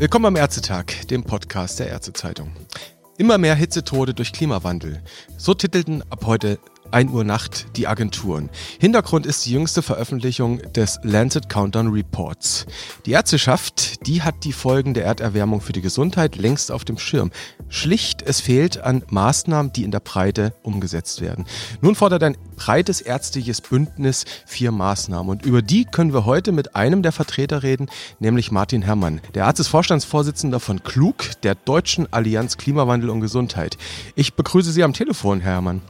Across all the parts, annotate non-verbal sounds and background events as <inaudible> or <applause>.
Willkommen am Ärztetag, dem Podcast der Ärztezeitung. Immer mehr Hitzetode durch Klimawandel. So titelten ab heute 1 Uhr Nacht die Agenturen. Hintergrund ist die jüngste Veröffentlichung des Lancet Countdown Reports. Die Ärzteschaft, die hat die Folgen der Erderwärmung für die Gesundheit längst auf dem Schirm. Schlicht, es fehlt an Maßnahmen, die in der Breite umgesetzt werden. Nun fordert ein breites ärztliches Bündnis vier Maßnahmen und über die können wir heute mit einem der Vertreter reden, nämlich Martin Herrmann. Der Arzt ist Vorstandsvorsitzender von KLUG, der Deutschen Allianz Klimawandel und Gesundheit. Ich begrüße Sie am Telefon, Herr Herrmann.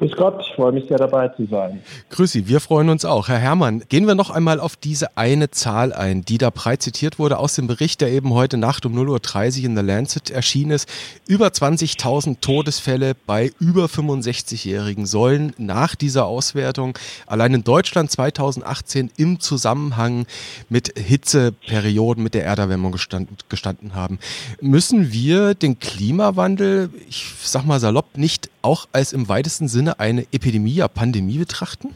Grüß Gott, ich freue mich sehr dabei zu sein. Grüß Sie, wir freuen uns auch. Herr Herrmann, gehen wir noch einmal auf diese eine Zahl ein, die da breit zitiert wurde aus dem Bericht, der eben heute Nacht um 0.30 Uhr in The Lancet erschienen ist. Über 20.000 Todesfälle bei über 65-Jährigen sollen nach dieser Auswertung allein in Deutschland 2018 im Zusammenhang mit Hitzeperioden, mit der Erderwärmung gestanden, gestanden haben. Müssen wir den Klimawandel, ich sag mal salopp, nicht auch als im weitesten Sinne eine Epidemie, ja Pandemie betrachten?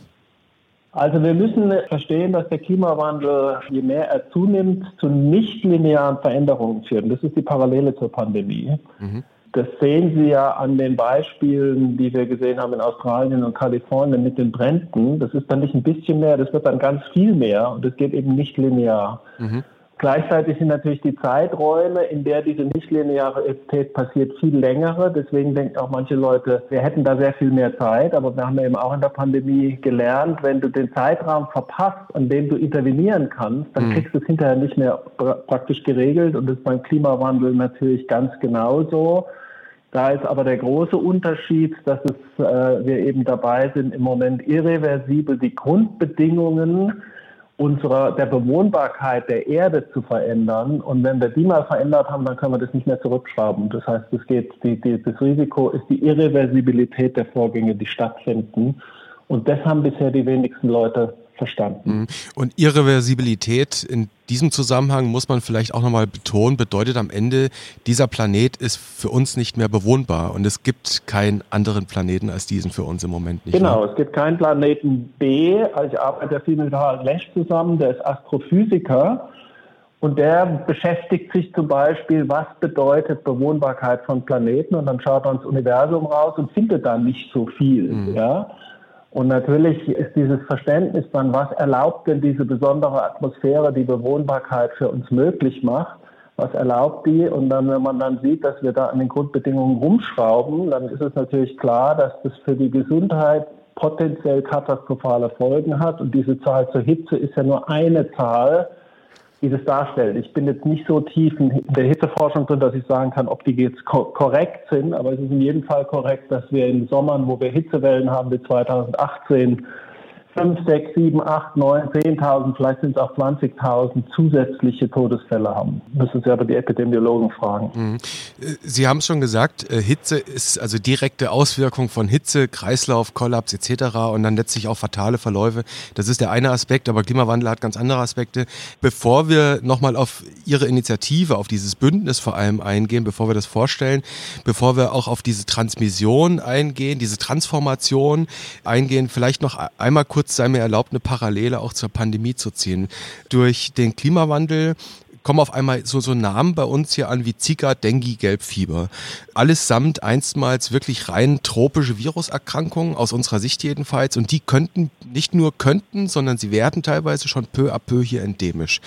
Also wir müssen verstehen, dass der Klimawandel, je mehr er zunimmt, zu nichtlinearen Veränderungen führt. Und das ist die Parallele zur Pandemie. Mhm. Das sehen Sie ja an den Beispielen, die wir gesehen haben in Australien und Kalifornien mit den Bränden. Das ist dann nicht ein bisschen mehr, das wird dann ganz viel mehr und es geht eben nicht linear. Mhm. Gleichzeitig sind natürlich die Zeiträume, in der diese Nichtlinearität passiert, viel längere. Deswegen denken auch manche Leute, wir hätten da sehr viel mehr Zeit. Aber wir haben ja eben auch in der Pandemie gelernt, wenn du den Zeitraum verpasst, an dem du intervenieren kannst, dann mhm. kriegst du es hinterher nicht mehr praktisch geregelt. Und das ist beim Klimawandel natürlich ganz genauso. Da ist aber der große Unterschied, dass es, äh, wir eben dabei sind, im Moment irreversibel die Grundbedingungen unserer, der Bewohnbarkeit der Erde zu verändern. Und wenn wir die mal verändert haben, dann können wir das nicht mehr zurückschrauben. Das heißt, es geht, die, die, das Risiko ist die Irreversibilität der Vorgänge, die stattfinden. Und das haben bisher die wenigsten Leute verstanden. Mhm. Und Irreversibilität in diesem Zusammenhang muss man vielleicht auch nochmal betonen, bedeutet am Ende, dieser Planet ist für uns nicht mehr bewohnbar und es gibt keinen anderen Planeten als diesen für uns im Moment nicht. Genau, mehr. es gibt keinen Planeten B. Also ich arbeite viel mit Harald Lesch zusammen, der ist Astrophysiker. Und der beschäftigt sich zum Beispiel, was bedeutet Bewohnbarkeit von Planeten und dann schaut er ins Universum raus und findet da nicht so viel. Mhm. Ja? Und natürlich ist dieses Verständnis dann, was erlaubt denn diese besondere Atmosphäre, die Bewohnbarkeit für uns möglich macht, was erlaubt die? Und dann, wenn man dann sieht, dass wir da an den Grundbedingungen rumschrauben, dann ist es natürlich klar, dass das für die Gesundheit potenziell katastrophale Folgen hat. Und diese Zahl zur Hitze ist ja nur eine Zahl die das darstellt. Ich bin jetzt nicht so tief in der Hitzeforschung drin, dass ich sagen kann, ob die jetzt korrekt sind, aber es ist in jedem Fall korrekt, dass wir in Sommern, wo wir Hitzewellen haben wie 2018, 5, 6, 7, 8, 9, 10.000, vielleicht sind es auch 20.000 zusätzliche Todesfälle haben. Müssen Sie aber die Epidemiologen fragen. Mhm. Sie haben es schon gesagt, äh, Hitze ist also direkte Auswirkung von Hitze, Kreislauf, Kollaps etc. und dann letztlich auch fatale Verläufe. Das ist der eine Aspekt, aber Klimawandel hat ganz andere Aspekte. Bevor wir nochmal auf Ihre Initiative, auf dieses Bündnis vor allem eingehen, bevor wir das vorstellen, bevor wir auch auf diese Transmission eingehen, diese Transformation eingehen, vielleicht noch einmal kurz kurz sei mir erlaubt, eine Parallele auch zur Pandemie zu ziehen. Durch den Klimawandel kommen auf einmal so, so Namen bei uns hier an wie Zika, Dengue, Gelbfieber. Allesamt einstmals wirklich rein tropische Viruserkrankungen, aus unserer Sicht jedenfalls. Und die könnten, nicht nur könnten, sondern sie werden teilweise schon peu à peu hier endemisch.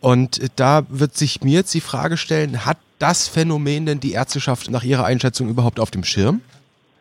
Und da wird sich mir jetzt die Frage stellen, hat das Phänomen denn die Ärzteschaft nach Ihrer Einschätzung überhaupt auf dem Schirm?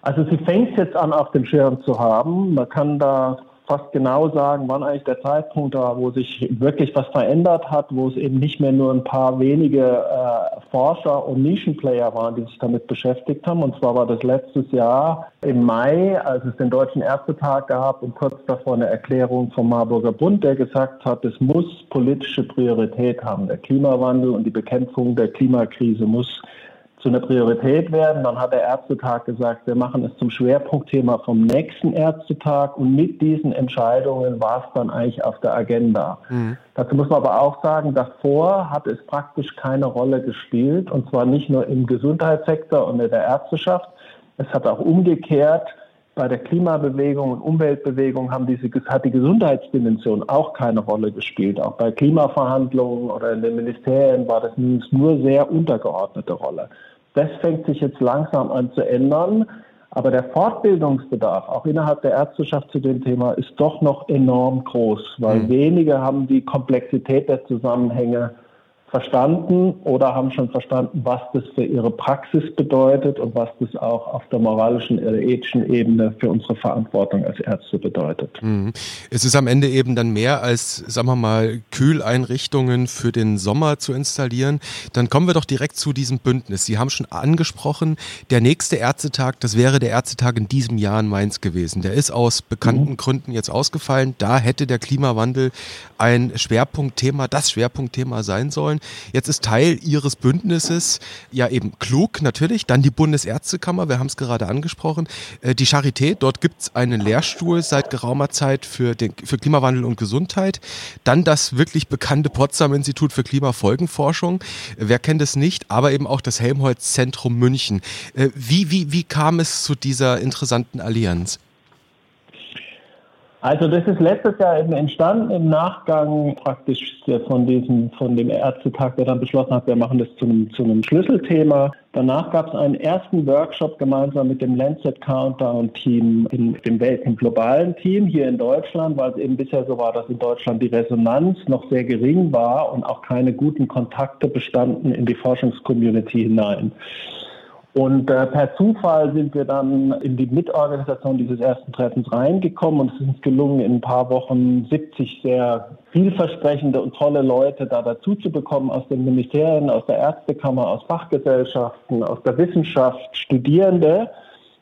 Also sie fängt jetzt an, auf dem Schirm zu haben. Man kann da fast genau sagen, wann eigentlich der Zeitpunkt war, wo sich wirklich was verändert hat, wo es eben nicht mehr nur ein paar wenige äh, Forscher und Nischenplayer waren, die sich damit beschäftigt haben. Und zwar war das letztes Jahr im Mai, als es den Deutschen Ärztetag gab und kurz davor eine Erklärung vom Marburger Bund, der gesagt hat, es muss politische Priorität haben. Der Klimawandel und die Bekämpfung der Klimakrise muss zu einer Priorität werden. Dann hat der Ärztetag gesagt, wir machen es zum Schwerpunktthema vom nächsten Ärztetag und mit diesen Entscheidungen war es dann eigentlich auf der Agenda. Mhm. Dazu muss man aber auch sagen, davor hat es praktisch keine Rolle gespielt und zwar nicht nur im Gesundheitssektor und in der Ärzteschaft. Es hat auch umgekehrt bei der Klimabewegung und Umweltbewegung haben diese, hat die Gesundheitsdimension auch keine Rolle gespielt. Auch bei Klimaverhandlungen oder in den Ministerien war das nur sehr untergeordnete Rolle. Das fängt sich jetzt langsam an zu ändern. Aber der Fortbildungsbedarf, auch innerhalb der Ärzteschaft zu dem Thema, ist doch noch enorm groß, weil mhm. wenige haben die Komplexität der Zusammenhänge verstanden oder haben schon verstanden, was das für ihre Praxis bedeutet und was das auch auf der moralischen oder ethischen Ebene für unsere Verantwortung als Ärzte bedeutet. Mhm. Es ist am Ende eben dann mehr als, sagen wir mal, Kühleinrichtungen für den Sommer zu installieren. Dann kommen wir doch direkt zu diesem Bündnis. Sie haben schon angesprochen, der nächste Ärztetag, das wäre der Ärztetag in diesem Jahr in Mainz gewesen. Der ist aus bekannten mhm. Gründen jetzt ausgefallen. Da hätte der Klimawandel ein Schwerpunktthema, das Schwerpunktthema sein sollen wollen. Jetzt ist Teil ihres Bündnisses ja eben klug natürlich, dann die Bundesärztekammer, wir haben es gerade angesprochen, äh, die Charité, dort gibt es einen Lehrstuhl seit geraumer Zeit für, den, für Klimawandel und Gesundheit, dann das wirklich bekannte Potsdam Institut für Klimafolgenforschung, wer kennt es nicht, aber eben auch das Helmholtz Zentrum München. Äh, wie, wie, wie kam es zu dieser interessanten Allianz? Also das ist letztes Jahr eben entstanden im Nachgang praktisch von diesem, von dem Ärztetag, der dann beschlossen hat, wir machen das zu einem, zu einem Schlüsselthema. Danach gab es einen ersten Workshop gemeinsam mit dem Lancet Countdown Team, in, dem Welt, im globalen Team hier in Deutschland, weil es eben bisher so war, dass in Deutschland die Resonanz noch sehr gering war und auch keine guten Kontakte bestanden in die Forschungscommunity hinein. Und äh, per Zufall sind wir dann in die Mitorganisation dieses ersten Treffens reingekommen und es ist uns gelungen, in ein paar Wochen 70 sehr vielversprechende und tolle Leute da dazu zu bekommen aus den Ministerien, aus der Ärztekammer, aus Fachgesellschaften, aus der Wissenschaft, Studierende.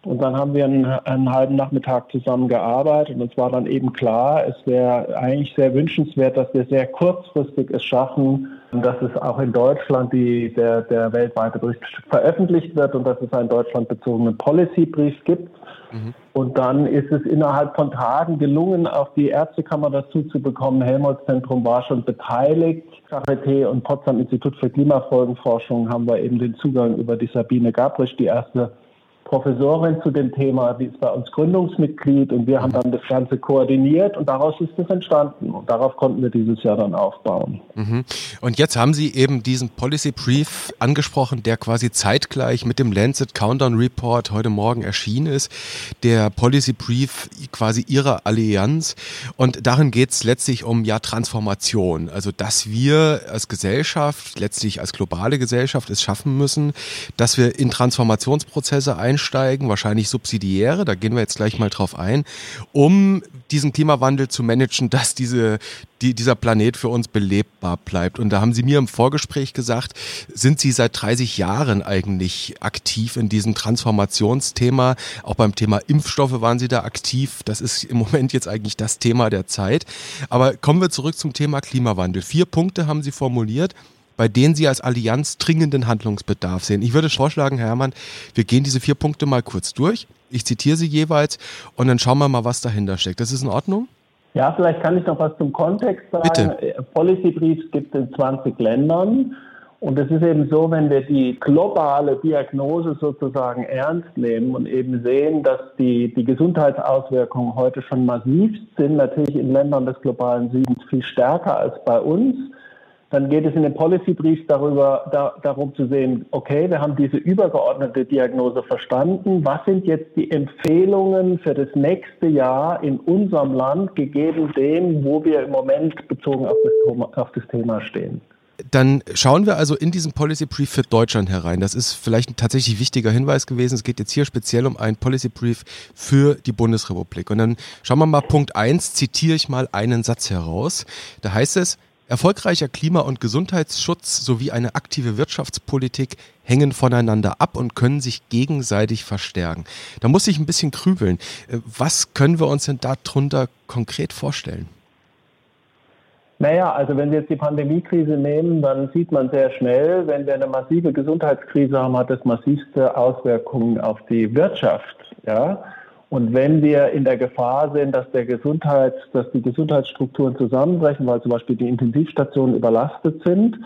Und dann haben wir einen, einen, halben Nachmittag zusammen gearbeitet und es war dann eben klar, es wäre eigentlich sehr wünschenswert, dass wir sehr kurzfristig es schaffen, dass es auch in Deutschland die, der, der weltweite Bericht veröffentlicht wird und dass es einen deutschlandbezogenen Policy-Brief gibt. Mhm. Und dann ist es innerhalb von Tagen gelungen, auch die Ärztekammer dazu zu bekommen. Helmholtz-Zentrum war schon beteiligt. Charité und Potsdam Institut für Klimafolgenforschung haben wir eben den Zugang über die Sabine Gabrisch, die erste Professorin zu dem Thema, die ist bei uns Gründungsmitglied und wir haben dann das Ganze koordiniert und daraus ist es entstanden und darauf konnten wir dieses Jahr dann aufbauen. Mhm. Und jetzt haben Sie eben diesen Policy Brief angesprochen, der quasi zeitgleich mit dem Lancet Countdown Report heute Morgen erschienen ist. Der Policy Brief quasi Ihrer Allianz und darin geht es letztlich um ja Transformation, also dass wir als Gesellschaft, letztlich als globale Gesellschaft es schaffen müssen, dass wir in Transformationsprozesse ein einsteigen, wahrscheinlich subsidiäre, da gehen wir jetzt gleich mal drauf ein, um diesen Klimawandel zu managen, <laughs> dass diese, die, dieser Planet für uns belebbar bleibt. Und da haben Sie mir im Vorgespräch gesagt, sind Sie seit 30 Jahren eigentlich aktiv in diesem Transformationsthema? Auch beim Thema Impfstoffe waren Sie da aktiv. Das ist im Moment jetzt eigentlich das Thema der Zeit. Aber kommen wir zurück zum Thema Klimawandel. Vier Punkte haben Sie formuliert bei denen Sie als Allianz dringenden Handlungsbedarf sehen. Ich würde vorschlagen, Herr Herrmann, wir gehen diese vier Punkte mal kurz durch. Ich zitiere sie jeweils und dann schauen wir mal, was dahinter steckt. Das ist in Ordnung? Ja, vielleicht kann ich noch was zum Kontext sagen. Bitte. Policy Briefs gibt es in 20 Ländern. Und es ist eben so, wenn wir die globale Diagnose sozusagen ernst nehmen und eben sehen, dass die, die Gesundheitsauswirkungen heute schon massiv sind, natürlich in Ländern des globalen Südens viel stärker als bei uns, dann geht es in den Policy-Brief darüber, da, darum zu sehen, okay, wir haben diese übergeordnete Diagnose verstanden. Was sind jetzt die Empfehlungen für das nächste Jahr in unserem Land, gegeben dem, wo wir im Moment bezogen auf das, auf das Thema stehen? Dann schauen wir also in diesen Policy Brief für Deutschland herein. Das ist vielleicht ein tatsächlich wichtiger Hinweis gewesen. Es geht jetzt hier speziell um einen Policy Brief für die Bundesrepublik. Und dann schauen wir mal Punkt 1, zitiere ich mal einen Satz heraus. Da heißt es, Erfolgreicher Klima- und Gesundheitsschutz sowie eine aktive Wirtschaftspolitik hängen voneinander ab und können sich gegenseitig verstärken. Da muss ich ein bisschen krübeln. Äh, was können wir uns denn darunter konkret vorstellen? Naja, also wenn wir jetzt die Pandemiekrise nehmen, dann sieht man sehr schnell, wenn wir eine massive Gesundheitskrise haben, hat das massivste Auswirkungen auf die Wirtschaft. Ja? Und wenn wir in der Gefahr sind, dass, der Gesundheits, dass die Gesundheitsstrukturen zusammenbrechen, weil zum Beispiel die Intensivstationen überlastet sind,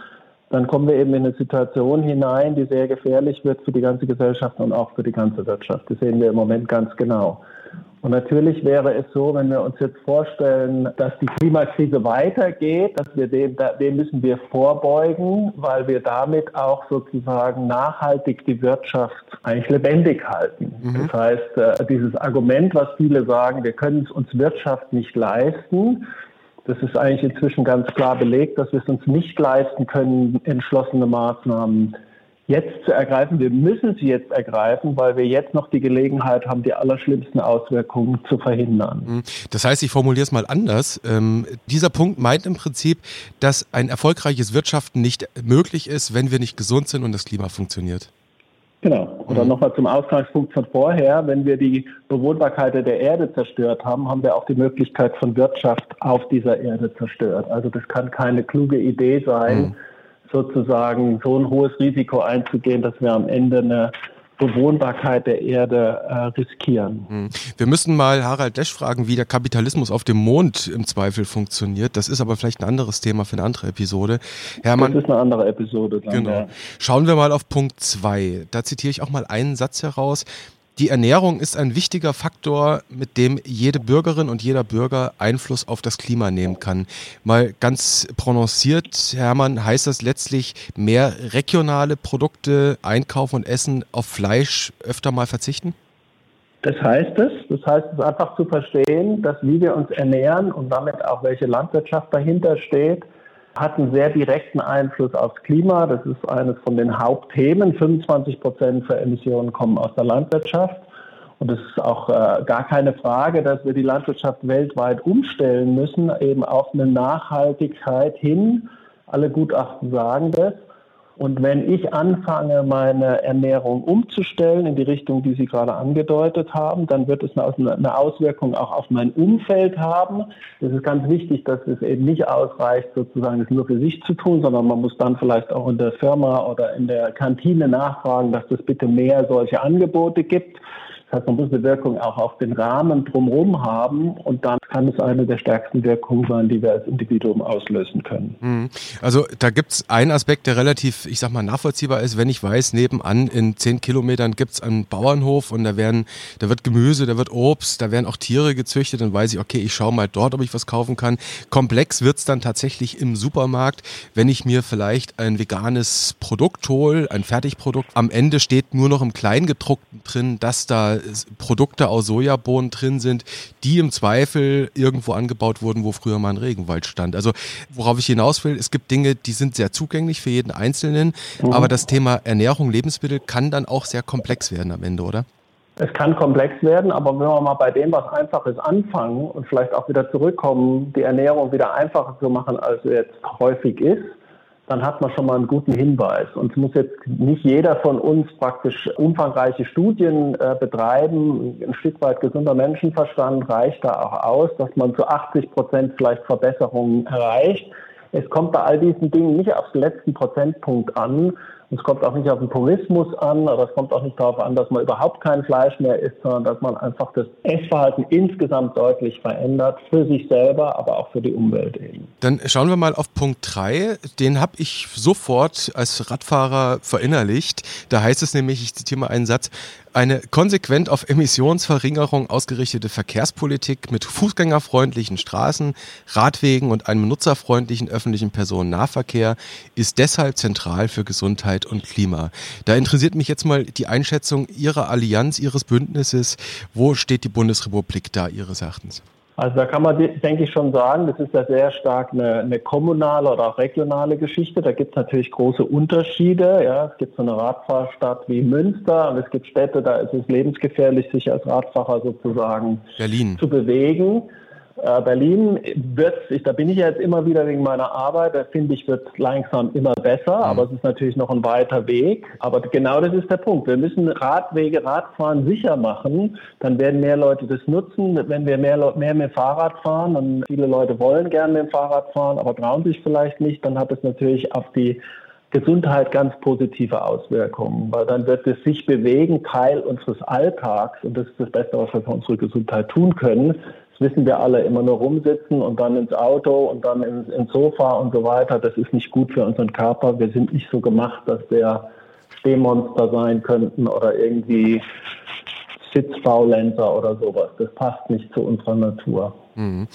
dann kommen wir eben in eine Situation hinein, die sehr gefährlich wird für die ganze Gesellschaft und auch für die ganze Wirtschaft. Das sehen wir im Moment ganz genau. Und natürlich wäre es so, wenn wir uns jetzt vorstellen, dass die Klimakrise weitergeht, dass wir dem, dem müssen wir vorbeugen, weil wir damit auch sozusagen nachhaltig die Wirtschaft eigentlich lebendig halten. Mhm. Das heißt, äh, dieses Argument, was viele sagen, wir können es uns Wirtschaft nicht leisten, das ist eigentlich inzwischen ganz klar belegt, dass wir es uns nicht leisten können, entschlossene Maßnahmen jetzt zu ergreifen. Wir müssen sie jetzt ergreifen, weil wir jetzt noch die Gelegenheit haben, die allerschlimmsten Auswirkungen zu verhindern. Mhm. Das heißt, ich formuliere es mal anders. Ähm, dieser Punkt meint im Prinzip, dass ein erfolgreiches Wirtschaften nicht möglich ist, wenn wir nicht gesund sind und das Klima funktioniert. Genau. Oder mhm. nochmal zum Ausgangspunkt von vorher. Wenn wir die Bewohnbarkeit der Erde zerstört haben, haben wir auch die Möglichkeit von Wirtschaft auf dieser Erde zerstört. Also das kann keine kluge Idee sein, mhm sozusagen so ein hohes Risiko einzugehen, dass wir am Ende eine Bewohnbarkeit der Erde äh, riskieren. Hm. Wir müssen mal Harald Lesch fragen, wie der Kapitalismus auf dem Mond im Zweifel funktioniert. Das ist aber vielleicht ein anderes Thema für eine andere Episode. Hermann, das ist eine andere Episode. Dann, genau. Ja. Schauen wir mal auf Punkt 2. Da zitiere ich auch mal einen Satz heraus. Die Ernährung ist ein wichtiger Faktor, mit dem jede Bürgerin und jeder Bürger Einfluss auf das Klima nehmen kann. Mal ganz prononciert, Hermann, heißt das letztlich mehr regionale Produkte einkaufen und essen, auf Fleisch öfter mal verzichten? Das heißt es. Das heißt es einfach zu verstehen, dass wie wir uns ernähren und damit auch welche Landwirtschaft dahinter steht, hat einen sehr direkten Einfluss aufs Klima. Das ist eines von den Hauptthemen. 25 Prozent für Emissionen kommen aus der Landwirtschaft. Und es ist auch äh, gar keine Frage, dass wir die Landwirtschaft weltweit umstellen müssen, eben auf eine Nachhaltigkeit hin. Alle Gutachten sagen das. Und wenn ich anfange, meine Ernährung umzustellen in die Richtung, die Sie gerade angedeutet haben, dann wird es eine Auswirkung auch auf mein Umfeld haben. Es ist ganz wichtig, dass es eben nicht ausreicht, sozusagen es nur für sich zu tun, sondern man muss dann vielleicht auch in der Firma oder in der Kantine nachfragen, dass es bitte mehr solche Angebote gibt. Das heißt, man muss eine Wirkung auch auf den Rahmen drumherum haben und dann kann es eine der stärksten Wirkungen sein, die wir als Individuum auslösen können. Mhm. Also da gibt es einen Aspekt, der relativ, ich sag mal, nachvollziehbar ist, wenn ich weiß, nebenan in zehn Kilometern gibt es einen Bauernhof und da werden, da wird Gemüse, da wird Obst, da werden auch Tiere gezüchtet, dann weiß ich, okay, ich schaue mal dort, ob ich was kaufen kann. Komplex wird es dann tatsächlich im Supermarkt, wenn ich mir vielleicht ein veganes Produkt hole, ein Fertigprodukt. Am Ende steht nur noch im Kleingedruckten drin, dass da Produkte aus Sojabohnen drin sind, die im Zweifel irgendwo angebaut wurden, wo früher mal ein Regenwald stand. Also worauf ich hinaus will, es gibt Dinge, die sind sehr zugänglich für jeden Einzelnen, mhm. aber das Thema Ernährung, Lebensmittel kann dann auch sehr komplex werden am Ende, oder? Es kann komplex werden, aber wenn wir mal bei dem, was einfach ist, anfangen und vielleicht auch wieder zurückkommen, die Ernährung wieder einfacher zu machen, als sie jetzt häufig ist, dann hat man schon mal einen guten Hinweis. Und es muss jetzt nicht jeder von uns praktisch umfangreiche Studien äh, betreiben. Ein Stück weit gesunder Menschenverstand reicht da auch aus, dass man zu 80 Prozent vielleicht Verbesserungen erreicht. Es kommt bei all diesen Dingen nicht auf den letzten Prozentpunkt an, es kommt auch nicht auf den Purismus an, oder es kommt auch nicht darauf an, dass man überhaupt kein Fleisch mehr isst, sondern dass man einfach das Essverhalten insgesamt deutlich verändert, für sich selber, aber auch für die Umwelt eben. Dann schauen wir mal auf Punkt 3. Den habe ich sofort als Radfahrer verinnerlicht. Da heißt es nämlich, ich zitiere mal einen Satz, eine konsequent auf Emissionsverringerung ausgerichtete Verkehrspolitik mit fußgängerfreundlichen Straßen, Radwegen und einem nutzerfreundlichen öffentlichen Personennahverkehr ist deshalb zentral für Gesundheit und Klima. Da interessiert mich jetzt mal die Einschätzung Ihrer Allianz, Ihres Bündnisses. Wo steht die Bundesrepublik da Ihres Erachtens? Also da kann man, denke ich, schon sagen, das ist ja sehr stark eine, eine kommunale oder auch regionale Geschichte. Da gibt es natürlich große Unterschiede. Ja. Es gibt so eine Radfahrstadt wie Münster und es gibt Städte, da ist es lebensgefährlich, sich als Radfahrer sozusagen Berlin. zu bewegen. Äh, Berlin wird, ich, da bin ich jetzt immer wieder wegen meiner Arbeit, da finde ich, wird langsam immer besser, mhm. aber es ist natürlich noch ein weiter Weg. Aber genau das ist der Punkt. Wir müssen Radwege, Radfahren sicher machen, dann werden mehr Leute das nutzen. Wenn wir mehr, mehr mit Fahrrad fahren, dann viele Leute wollen gerne mit dem Fahrrad fahren, aber trauen sich vielleicht nicht, dann hat es natürlich auf die Gesundheit ganz positive Auswirkungen, weil dann wird es sich bewegen Teil unseres Alltags und das ist das Beste, was wir für unsere Gesundheit tun können wissen wir alle, immer nur rumsitzen und dann ins Auto und dann ins, ins Sofa und so weiter. Das ist nicht gut für unseren Körper. Wir sind nicht so gemacht, dass wir Stehmonster sein könnten oder irgendwie Sitzfaulenzer oder sowas. Das passt nicht zu unserer Natur. Mhm.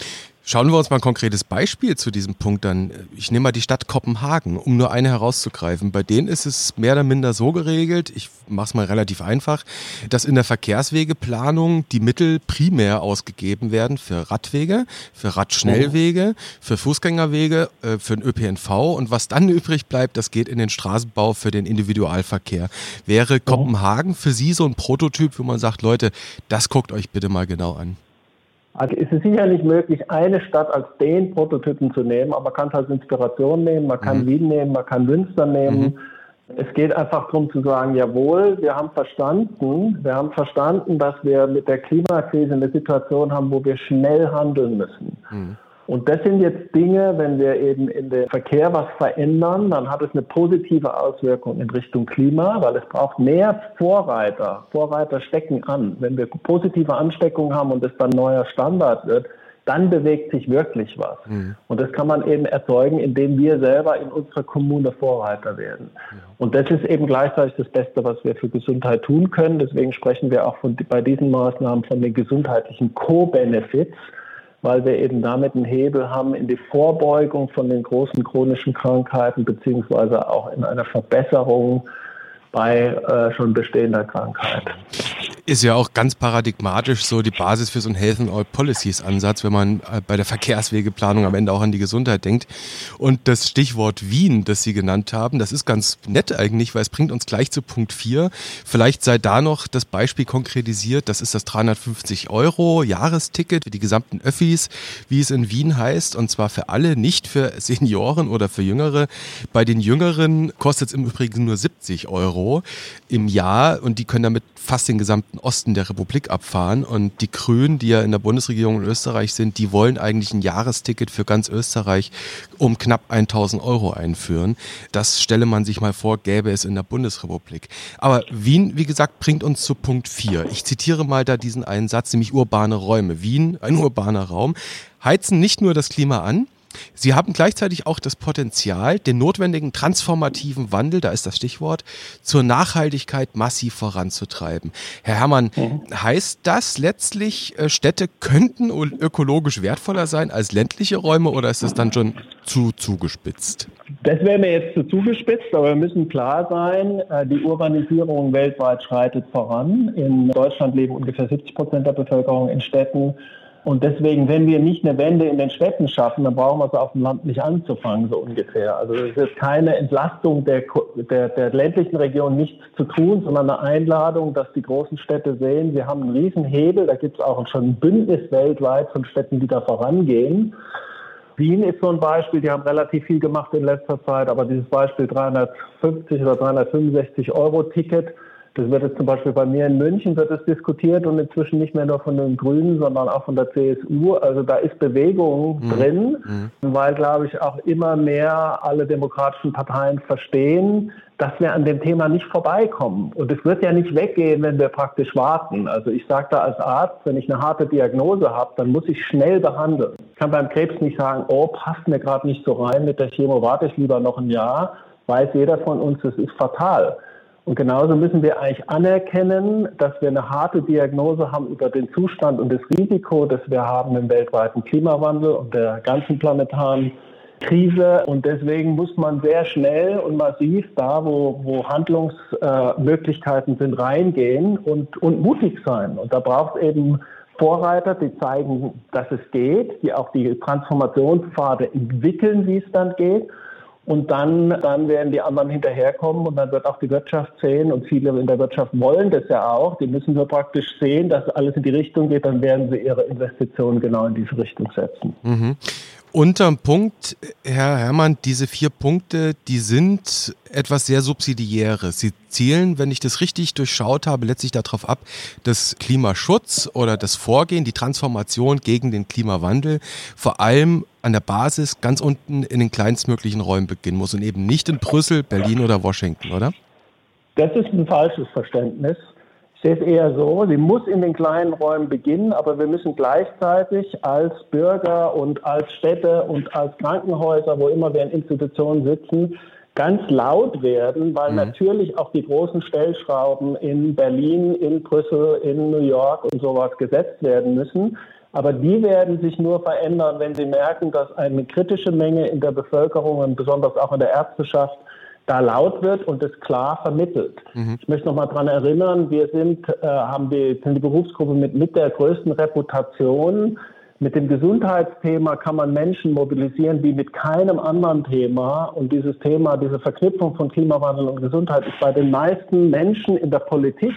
Schauen wir uns mal ein konkretes Beispiel zu diesem Punkt an. Ich nehme mal die Stadt Kopenhagen, um nur eine herauszugreifen. Bei denen ist es mehr oder minder so geregelt, ich mache es mal relativ einfach, dass in der Verkehrswegeplanung die Mittel primär ausgegeben werden für Radwege, für Radschnellwege, für Fußgängerwege, äh, für den ÖPNV und was dann übrig bleibt, das geht in den Straßenbau für den Individualverkehr. Wäre Kopenhagen für Sie so ein Prototyp, wo man sagt, Leute, das guckt euch bitte mal genau an? Also ist es sicherlich möglich, eine Stadt als den Prototypen zu nehmen, aber man kann es als Inspiration nehmen, man kann mhm. Wien nehmen, man kann Münster nehmen. Mhm. Es geht einfach darum zu sagen, jawohl, wir haben verstanden, wir haben verstanden, dass wir mit der Klimakrise eine Situation haben, wo wir schnell handeln müssen. Mhm. Und das sind jetzt Dinge, wenn wir eben in den Verkehr was verändern, dann hat es eine positive Auswirkung in Richtung Klima, weil es braucht mehr Vorreiter. Vorreiter stecken an. Wenn wir positive Ansteckungen haben und es dann neuer Standard wird, dann bewegt sich wirklich was. Mhm. Und das kann man eben erzeugen, indem wir selber in unserer Kommune Vorreiter werden. Mhm. Und das ist eben gleichzeitig das Beste, was wir für Gesundheit tun können. Deswegen sprechen wir auch von, bei diesen Maßnahmen von den gesundheitlichen Co-Benefits weil wir eben damit einen Hebel haben in die Vorbeugung von den großen chronischen Krankheiten beziehungsweise auch in einer Verbesserung bei äh, schon bestehender Krankheit. Ist ja auch ganz paradigmatisch so die Basis für so einen Health and All Policies Ansatz, wenn man äh, bei der Verkehrswegeplanung am Ende auch an die Gesundheit denkt. Und das Stichwort Wien, das Sie genannt haben, das ist ganz nett eigentlich, weil es bringt uns gleich zu Punkt 4. Vielleicht sei da noch das Beispiel konkretisiert, das ist das 350 Euro Jahresticket für die gesamten Öffis, wie es in Wien heißt, und zwar für alle, nicht für Senioren oder für Jüngere. Bei den Jüngeren kostet es im Übrigen nur 70 Euro im Jahr und die können damit fast den gesamten Osten der Republik abfahren. Und die Grünen, die ja in der Bundesregierung in Österreich sind, die wollen eigentlich ein Jahresticket für ganz Österreich um knapp 1000 Euro einführen. Das stelle man sich mal vor, gäbe es in der Bundesrepublik. Aber Wien, wie gesagt, bringt uns zu Punkt 4. Ich zitiere mal da diesen einen Satz, nämlich urbane Räume. Wien, ein urbaner Raum, heizen nicht nur das Klima an, Sie haben gleichzeitig auch das Potenzial, den notwendigen transformativen Wandel, da ist das Stichwort, zur Nachhaltigkeit massiv voranzutreiben. Herr Herrmann, mhm. heißt das letztlich, äh, Städte könnten ökologisch wertvoller sein als ländliche Räume oder ist das dann schon zu zugespitzt? Das wäre mir jetzt zu zugespitzt, aber wir müssen klar sein, äh, die Urbanisierung weltweit schreitet voran. In Deutschland leben ungefähr 70 Prozent der Bevölkerung in Städten. Und deswegen, wenn wir nicht eine Wende in den Städten schaffen, dann brauchen wir es auf dem Land nicht anzufangen, so ungefähr. Also es ist keine Entlastung der, der, der ländlichen Region nichts zu tun, sondern eine Einladung, dass die großen Städte sehen, wir haben einen Riesenhebel, da gibt es auch schon ein Bündnis weltweit von Städten, die da vorangehen. Wien ist so ein Beispiel, die haben relativ viel gemacht in letzter Zeit, aber dieses Beispiel 350 oder 365 Euro Ticket, das wird jetzt zum Beispiel bei mir in München wird es diskutiert und inzwischen nicht mehr nur von den Grünen, sondern auch von der CSU. Also da ist Bewegung mhm. drin, mhm. weil, glaube ich, auch immer mehr alle demokratischen Parteien verstehen, dass wir an dem Thema nicht vorbeikommen. Und es wird ja nicht weggehen, wenn wir praktisch warten. Also ich sage da als Arzt, wenn ich eine harte Diagnose habe, dann muss ich schnell behandeln. Ich kann beim Krebs nicht sagen, oh, passt mir gerade nicht so rein, mit der Chemo warte ich lieber noch ein Jahr. Weiß jeder von uns, es ist fatal. Und genauso müssen wir eigentlich anerkennen, dass wir eine harte Diagnose haben über den Zustand und das Risiko, das wir haben im weltweiten Klimawandel und der ganzen planetaren Krise. Und deswegen muss man sehr schnell und massiv da, wo, wo Handlungsmöglichkeiten sind, reingehen und, und mutig sein. Und da braucht es eben Vorreiter, die zeigen, dass es geht, die auch die Transformationspfade entwickeln, wie es dann geht. Und dann, dann werden die anderen hinterherkommen und dann wird auch die Wirtschaft sehen und viele in der Wirtschaft wollen das ja auch. Die müssen nur praktisch sehen, dass alles in die Richtung geht, dann werden sie ihre Investitionen genau in diese Richtung setzen. Mhm. Unterm Punkt, Herr Herrmann, diese vier Punkte, die sind etwas sehr Subsidiäres. Sie zielen, wenn ich das richtig durchschaut habe, letztlich darauf ab, dass Klimaschutz oder das Vorgehen, die Transformation gegen den Klimawandel vor allem an der Basis ganz unten in den kleinstmöglichen Räumen beginnen muss und eben nicht in Brüssel, Berlin oder Washington, oder? Das ist ein falsches Verständnis sehe es eher so, sie muss in den kleinen Räumen beginnen, aber wir müssen gleichzeitig als Bürger und als Städte und als Krankenhäuser, wo immer wir in Institutionen sitzen, ganz laut werden, weil mhm. natürlich auch die großen Stellschrauben in Berlin, in Brüssel, in New York und sowas gesetzt werden müssen. Aber die werden sich nur verändern, wenn sie merken, dass eine kritische Menge in der Bevölkerung und besonders auch in der Ärzteschaft da laut wird und es klar vermittelt. Mhm. Ich möchte noch mal daran erinnern, wir sind, äh, haben die, sind die Berufsgruppe mit, mit der größten Reputation mit dem Gesundheitsthema kann man Menschen mobilisieren wie mit keinem anderen Thema. Und dieses Thema, diese Verknüpfung von Klimawandel und Gesundheit ist bei den meisten Menschen in der Politik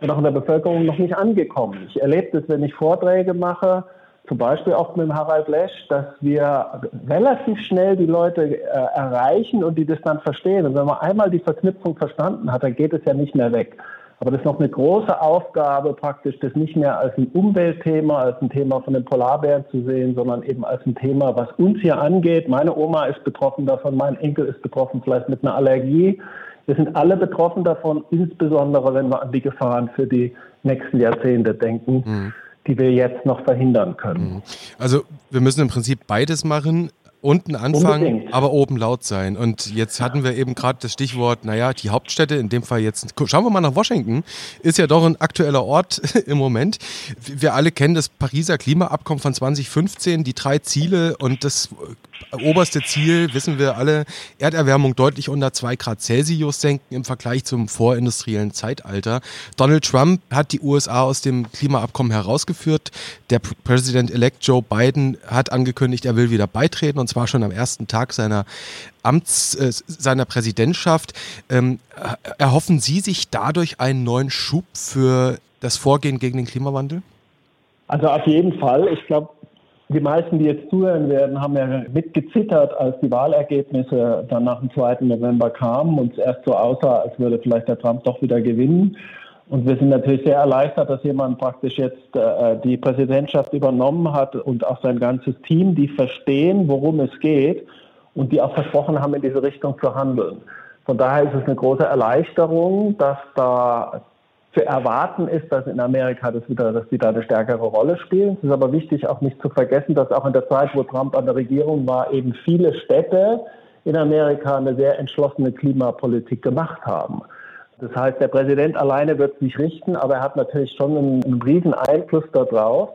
und auch in der Bevölkerung noch nicht angekommen. Ich erlebe das, wenn ich Vorträge mache, zum Beispiel auch mit dem Harald Lesch, dass wir relativ schnell die Leute äh, erreichen und die das dann verstehen. Und wenn man einmal die Verknüpfung verstanden hat, dann geht es ja nicht mehr weg. Aber das ist noch eine große Aufgabe, praktisch das nicht mehr als ein Umweltthema, als ein Thema von den Polarbären zu sehen, sondern eben als ein Thema, was uns hier angeht. Meine Oma ist betroffen davon, mein Enkel ist betroffen, vielleicht mit einer Allergie. Wir sind alle betroffen davon, insbesondere wenn wir an die Gefahren für die nächsten Jahrzehnte denken. Mhm die wir jetzt noch verhindern können. Mhm. Also wir müssen im Prinzip beides machen. Unten anfangen, Unbedingt. aber oben laut sein. Und jetzt hatten wir eben gerade das Stichwort, naja, die Hauptstädte, in dem Fall jetzt, schauen wir mal nach Washington, ist ja doch ein aktueller Ort <laughs> im Moment. Wir alle kennen das Pariser Klimaabkommen von 2015, die drei Ziele und das oberste Ziel, wissen wir alle, Erderwärmung deutlich unter zwei Grad Celsius senken im Vergleich zum vorindustriellen Zeitalter. Donald Trump hat die USA aus dem Klimaabkommen herausgeführt. Der Präsident-elect Joe Biden hat angekündigt, er will wieder beitreten und zwar schon am ersten Tag seiner Amts, äh, seiner Präsidentschaft. Ähm, erhoffen Sie sich dadurch einen neuen Schub für das Vorgehen gegen den Klimawandel? Also auf jeden Fall. Ich glaube, die meisten, die jetzt zuhören werden, haben ja mitgezittert, als die Wahlergebnisse dann nach dem 2. November kamen und es erst so aussah, als würde vielleicht der Trump doch wieder gewinnen. Und wir sind natürlich sehr erleichtert, dass jemand praktisch jetzt äh, die Präsidentschaft übernommen hat und auch sein ganzes Team, die verstehen, worum es geht und die auch versprochen haben, in diese Richtung zu handeln. Von daher ist es eine große Erleichterung, dass da zu erwarten ist, dass in Amerika das wieder, dass die da eine stärkere Rolle spielen. Es ist aber wichtig, auch nicht zu vergessen, dass auch in der Zeit, wo Trump an der Regierung war, eben viele Städte in Amerika eine sehr entschlossene Klimapolitik gemacht haben. Das heißt, der Präsident alleine wird sich richten, aber er hat natürlich schon einen, einen riesen Einfluss darauf.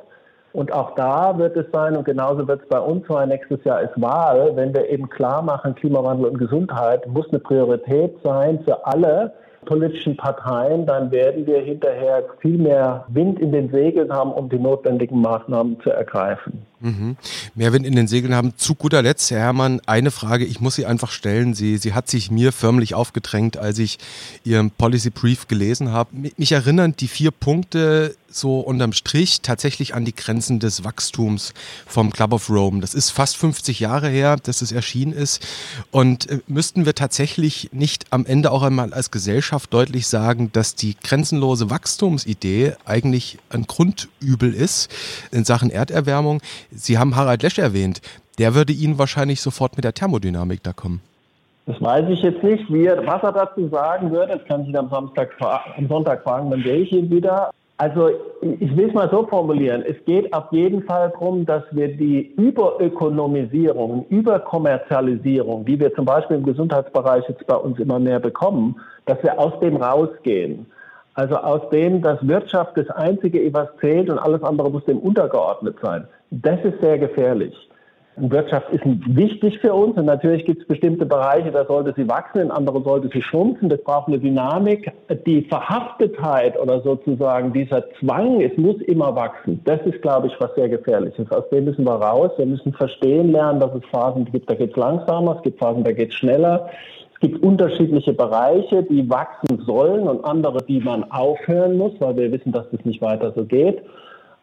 Und auch da wird es sein, und genauso wird es bei uns sein, nächstes Jahr ist Wahl, wenn wir eben klar machen, Klimawandel und Gesundheit muss eine Priorität sein für alle, politischen Parteien, dann werden wir hinterher viel mehr Wind in den Segeln haben, um die notwendigen Maßnahmen zu ergreifen. Mhm. Mehr Wind in den Segeln haben. Zu guter Letzt, Herr Herrmann, eine Frage, ich muss sie einfach stellen. Sie, sie hat sich mir förmlich aufgedrängt, als ich Ihren Policy Brief gelesen habe. Mich erinnern die vier Punkte so unterm Strich tatsächlich an die Grenzen des Wachstums vom Club of Rome. Das ist fast 50 Jahre her, dass es erschienen ist. Und äh, müssten wir tatsächlich nicht am Ende auch einmal als Gesellschaft deutlich sagen, dass die grenzenlose Wachstumsidee eigentlich ein Grundübel ist in Sachen Erderwärmung? Sie haben Harald Lesch erwähnt. Der würde Ihnen wahrscheinlich sofort mit der Thermodynamik da kommen. Das weiß ich jetzt nicht, wie was er dazu sagen würde. Das kann ich am, Samstag, am Sonntag fragen, dann wäre ich ihn wieder. Also ich will es mal so formulieren. Es geht auf jeden Fall darum, dass wir die Überökonomisierung, Überkommerzialisierung, die wir zum Beispiel im Gesundheitsbereich jetzt bei uns immer mehr bekommen, dass wir aus dem rausgehen. Also aus dem, dass Wirtschaft das Einzige, was zählt und alles andere muss dem untergeordnet sein. Das ist sehr gefährlich. Wirtschaft ist wichtig für uns und natürlich gibt es bestimmte Bereiche, da sollte sie wachsen, in anderen sollte sie schrumpfen. Das braucht eine Dynamik. Die Verhaftetheit oder sozusagen dieser Zwang, es muss immer wachsen, das ist, glaube ich, was sehr gefährlich ist. Aus dem müssen wir raus. Wir müssen verstehen lernen, dass es Phasen gibt, da geht es langsamer, es gibt Phasen, da geht es schneller. Es gibt unterschiedliche Bereiche, die wachsen sollen und andere, die man aufhören muss, weil wir wissen, dass das nicht weiter so geht.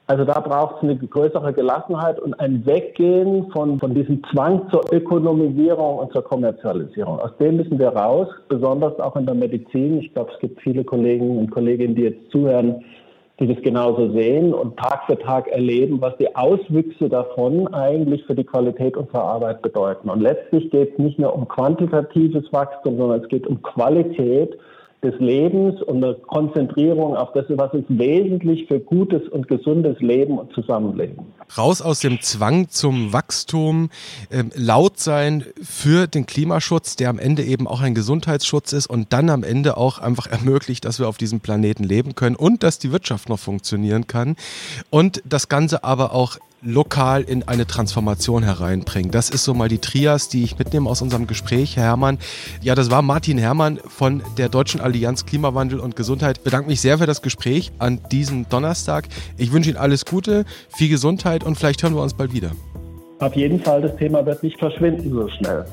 Also da braucht es eine größere Gelassenheit und ein Weggehen von, von diesem Zwang zur Ökonomisierung und zur Kommerzialisierung. Aus dem müssen wir raus, besonders auch in der Medizin. Ich glaube, es gibt viele Kollegen und Kolleginnen, die jetzt zuhören, die das genauso sehen und Tag für Tag erleben, was die Auswüchse davon eigentlich für die Qualität unserer Arbeit bedeuten. Und letztlich geht es nicht nur um quantitatives Wachstum, sondern es geht um Qualität des Lebens und eine Konzentrierung auf das, was ist wesentlich für gutes und gesundes Leben und Zusammenleben. Raus aus dem Zwang zum Wachstum, ähm, laut sein für den Klimaschutz, der am Ende eben auch ein Gesundheitsschutz ist und dann am Ende auch einfach <laughs> ermöglicht, dass wir auf diesem Planeten leben können und dass die Wirtschaft noch funktionieren kann und das Ganze aber auch lokal in eine Transformation hereinbringen. Das ist so mal die Trias, die ich mitnehme aus unserem Gespräch, Herr Hermann. Ja, das war Martin Hermann von der Deutschen Allianz Klimawandel und Gesundheit. Ich bedanke mich sehr für das Gespräch an diesem Donnerstag. Ich wünsche Ihnen alles Gute, viel Gesundheit und vielleicht hören wir uns bald wieder. Auf jeden Fall, das Thema wird nicht verschwinden so schnell.